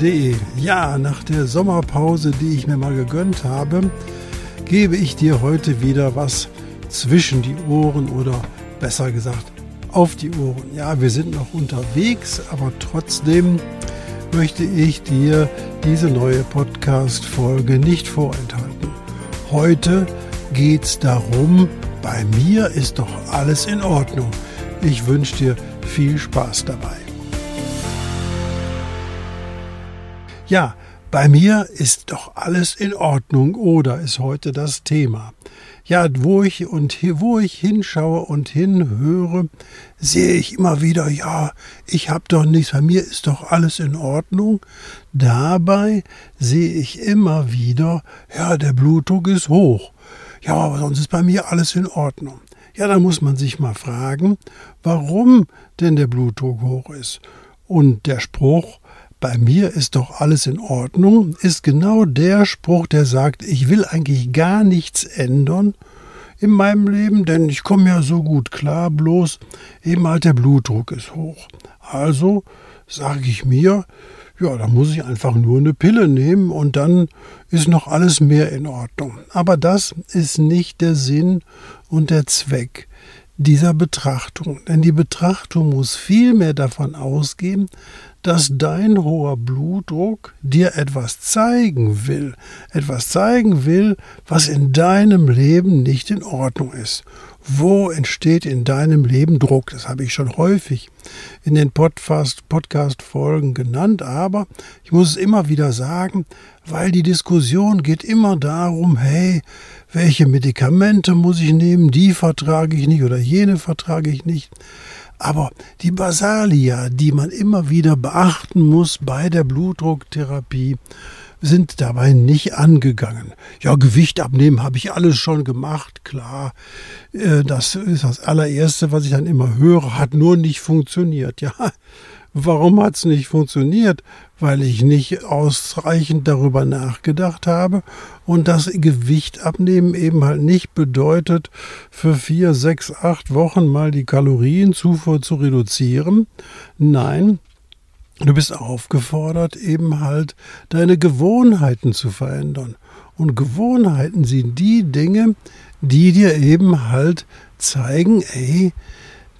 Blutdruck.de. Ja, nach der Sommerpause, die ich mir mal gegönnt habe, gebe ich dir heute wieder was zwischen die Ohren oder besser gesagt auf die Ohren. Ja, wir sind noch unterwegs, aber trotzdem möchte ich dir diese neue Podcast-Folge nicht vorenthalten. Heute geht es darum, bei mir ist doch alles in Ordnung. Ich wünsche dir viel Spaß dabei. Ja, bei mir ist doch alles in Ordnung oder ist heute das Thema. Ja, wo ich und wo ich hinschaue und hinhöre, sehe ich immer wieder, ja, ich habe doch nichts, bei mir ist doch alles in Ordnung. Dabei sehe ich immer wieder, ja, der Blutdruck ist hoch. Ja, aber sonst ist bei mir alles in Ordnung. Ja, da muss man sich mal fragen, warum denn der Blutdruck hoch ist. Und der Spruch, bei mir ist doch alles in Ordnung, ist genau der Spruch, der sagt, ich will eigentlich gar nichts ändern in meinem Leben, denn ich komme ja so gut klar, bloß eben halt der Blutdruck ist hoch. Also sage ich mir, ja, da muss ich einfach nur eine Pille nehmen und dann ist noch alles mehr in Ordnung. Aber das ist nicht der Sinn und der Zweck dieser Betrachtung. Denn die Betrachtung muss vielmehr davon ausgehen, dass dein hoher Blutdruck dir etwas zeigen will, etwas zeigen will, was in deinem Leben nicht in Ordnung ist. Wo entsteht in deinem Leben Druck? Das habe ich schon häufig in den Podcast-Folgen genannt, aber ich muss es immer wieder sagen, weil die Diskussion geht immer darum, hey, welche Medikamente muss ich nehmen, die vertrage ich nicht oder jene vertrage ich nicht. Aber die Basalia, die man immer wieder beachten muss bei der Blutdrucktherapie, sind dabei nicht angegangen. Ja, Gewicht abnehmen habe ich alles schon gemacht, klar. Äh, das ist das allererste, was ich dann immer höre, hat nur nicht funktioniert. Ja, warum hat es nicht funktioniert? Weil ich nicht ausreichend darüber nachgedacht habe und das Gewicht abnehmen eben halt nicht bedeutet, für vier, sechs, acht Wochen mal die Kalorienzufuhr zu reduzieren. Nein, Du bist aufgefordert, eben halt deine Gewohnheiten zu verändern. Und Gewohnheiten sind die Dinge, die dir eben halt zeigen, ey,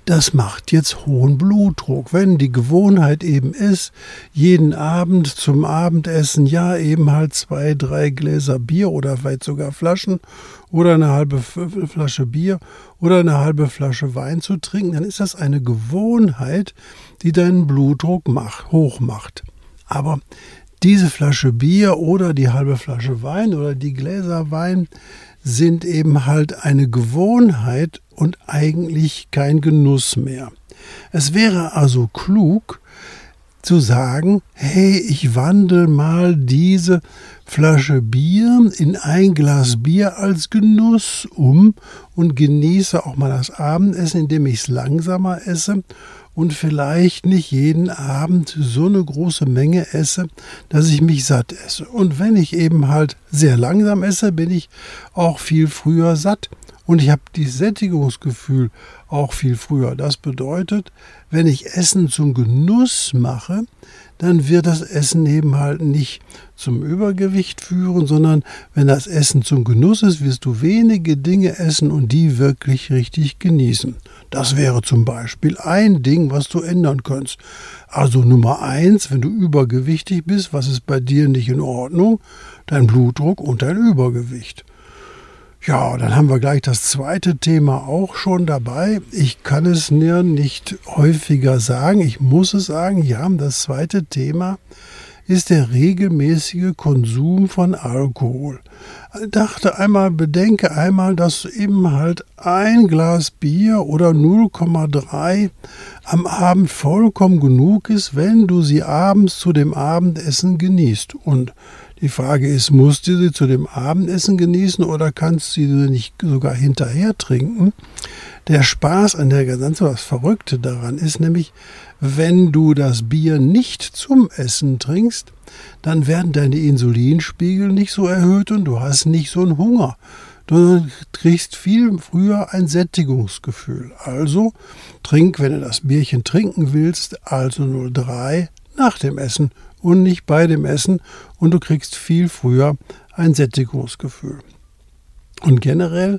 das macht jetzt hohen Blutdruck. Wenn die Gewohnheit eben ist, jeden Abend zum Abendessen ja eben halt zwei, drei Gläser Bier oder vielleicht sogar Flaschen oder eine halbe Flasche Bier oder eine halbe Flasche Wein zu trinken, dann ist das eine Gewohnheit, die deinen Blutdruck macht, hoch macht. Aber diese Flasche Bier oder die halbe Flasche Wein oder die Gläser Wein sind eben halt eine Gewohnheit und eigentlich kein Genuss mehr. Es wäre also klug zu sagen, hey, ich wandle mal diese Flasche Bier in ein Glas Bier als Genuss um und genieße auch mal das Abendessen, indem ich es langsamer esse und vielleicht nicht jeden Abend so eine große Menge esse, dass ich mich satt esse. Und wenn ich eben halt sehr langsam esse, bin ich auch viel früher satt. Und ich habe dieses Sättigungsgefühl auch viel früher. Das bedeutet, wenn ich Essen zum Genuss mache, dann wird das Essen eben halt nicht zum Übergewicht führen, sondern wenn das Essen zum Genuss ist, wirst du wenige Dinge essen und die wirklich richtig genießen. Das wäre zum Beispiel ein Ding, was du ändern kannst. Also Nummer eins, wenn du übergewichtig bist, was ist bei dir nicht in Ordnung? Dein Blutdruck und dein Übergewicht. Ja, dann haben wir gleich das zweite Thema auch schon dabei. Ich kann es mir nicht häufiger sagen. Ich muss es sagen, ja, das zweite Thema ist der regelmäßige Konsum von Alkohol. Dachte einmal, bedenke einmal, dass eben halt ein Glas Bier oder 0,3 am Abend vollkommen genug ist, wenn du sie abends zu dem Abendessen genießt. Und die Frage ist, musst du sie zu dem Abendessen genießen oder kannst du sie nicht sogar hinterher trinken? Der Spaß an der ganzen, was Verrückte daran ist nämlich, wenn du das Bier nicht zum Essen trinkst, dann werden deine Insulinspiegel nicht so erhöht und du hast nicht so einen Hunger. Du kriegst viel früher ein Sättigungsgefühl. Also trink, wenn du das Bierchen trinken willst, also 03 nach dem Essen und nicht bei dem Essen und du kriegst viel früher ein Sättigungsgefühl. Und generell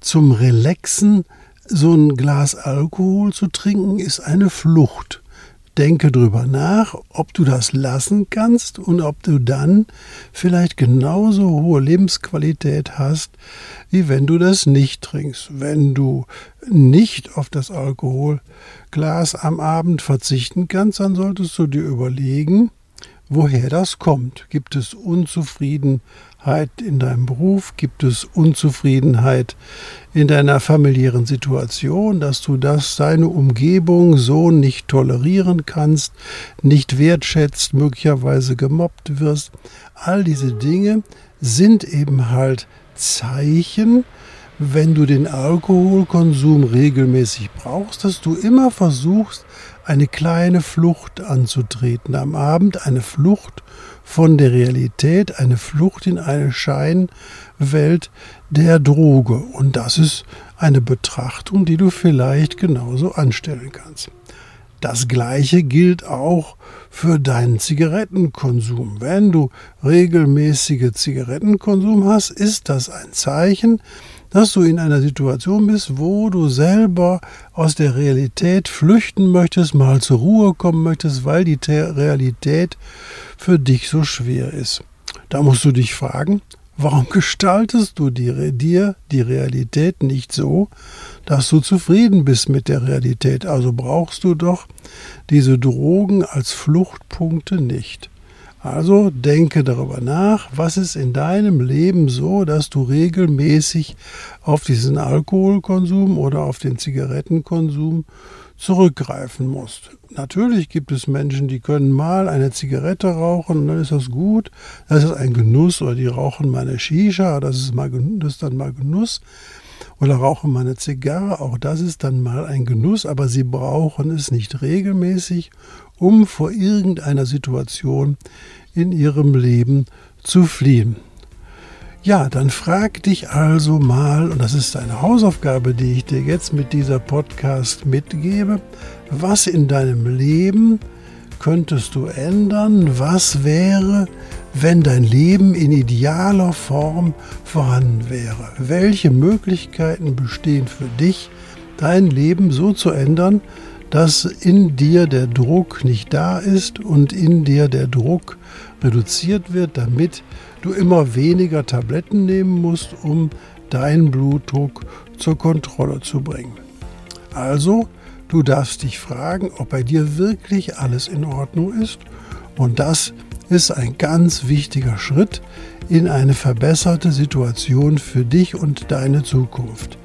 zum Relaxen so ein Glas Alkohol zu trinken ist eine Flucht. Denke drüber nach, ob du das lassen kannst und ob du dann vielleicht genauso hohe Lebensqualität hast, wie wenn du das nicht trinkst. Wenn du nicht auf das Alkoholglas am Abend verzichten kannst, dann solltest du dir überlegen, woher das kommt. Gibt es Unzufriedenheit in deinem Beruf? Gibt es Unzufriedenheit in deiner familiären Situation, dass du das deine Umgebung so nicht tolerieren kannst, nicht wertschätzt, möglicherweise gemobbt wirst? All diese Dinge sind eben halt Zeichen, wenn du den Alkoholkonsum regelmäßig brauchst, dass du immer versuchst, eine kleine Flucht anzutreten am Abend, eine Flucht von der Realität, eine Flucht in eine Scheinwelt der Droge. Und das ist eine Betrachtung, die du vielleicht genauso anstellen kannst. Das gleiche gilt auch für deinen Zigarettenkonsum. Wenn du regelmäßige Zigarettenkonsum hast, ist das ein Zeichen, dass du in einer Situation bist, wo du selber aus der Realität flüchten möchtest, mal zur Ruhe kommen möchtest, weil die Realität für dich so schwer ist. Da musst du dich fragen, warum gestaltest du die, dir die Realität nicht so, dass du zufrieden bist mit der Realität? Also brauchst du doch diese Drogen als Fluchtpunkte nicht. Also denke darüber nach, was ist in deinem Leben so, dass du regelmäßig auf diesen Alkoholkonsum oder auf den Zigarettenkonsum zurückgreifen musst. Natürlich gibt es Menschen, die können mal eine Zigarette rauchen und dann ist das gut. Das ist ein Genuss oder die rauchen mal eine Shisha, das ist, mal, das ist dann mal Genuss. Oder rauchen mal eine Zigarre, auch das ist dann mal ein Genuss, aber sie brauchen es nicht regelmäßig um vor irgendeiner Situation in ihrem Leben zu fliehen. Ja, dann frag dich also mal, und das ist eine Hausaufgabe, die ich dir jetzt mit dieser Podcast mitgebe, was in deinem Leben könntest du ändern? Was wäre, wenn dein Leben in idealer Form vorhanden wäre? Welche Möglichkeiten bestehen für dich, dein Leben so zu ändern, dass in dir der Druck nicht da ist und in dir der Druck reduziert wird, damit du immer weniger Tabletten nehmen musst, um deinen Blutdruck zur Kontrolle zu bringen. Also, du darfst dich fragen, ob bei dir wirklich alles in Ordnung ist und das ist ein ganz wichtiger Schritt in eine verbesserte Situation für dich und deine Zukunft.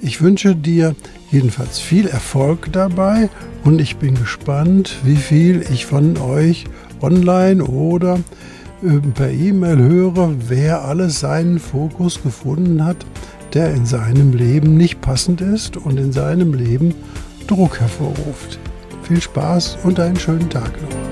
Ich wünsche dir jedenfalls viel Erfolg dabei und ich bin gespannt, wie viel ich von euch online oder äh, per E-Mail höre, wer alles seinen Fokus gefunden hat, der in seinem Leben nicht passend ist und in seinem Leben Druck hervorruft. Viel Spaß und einen schönen Tag noch.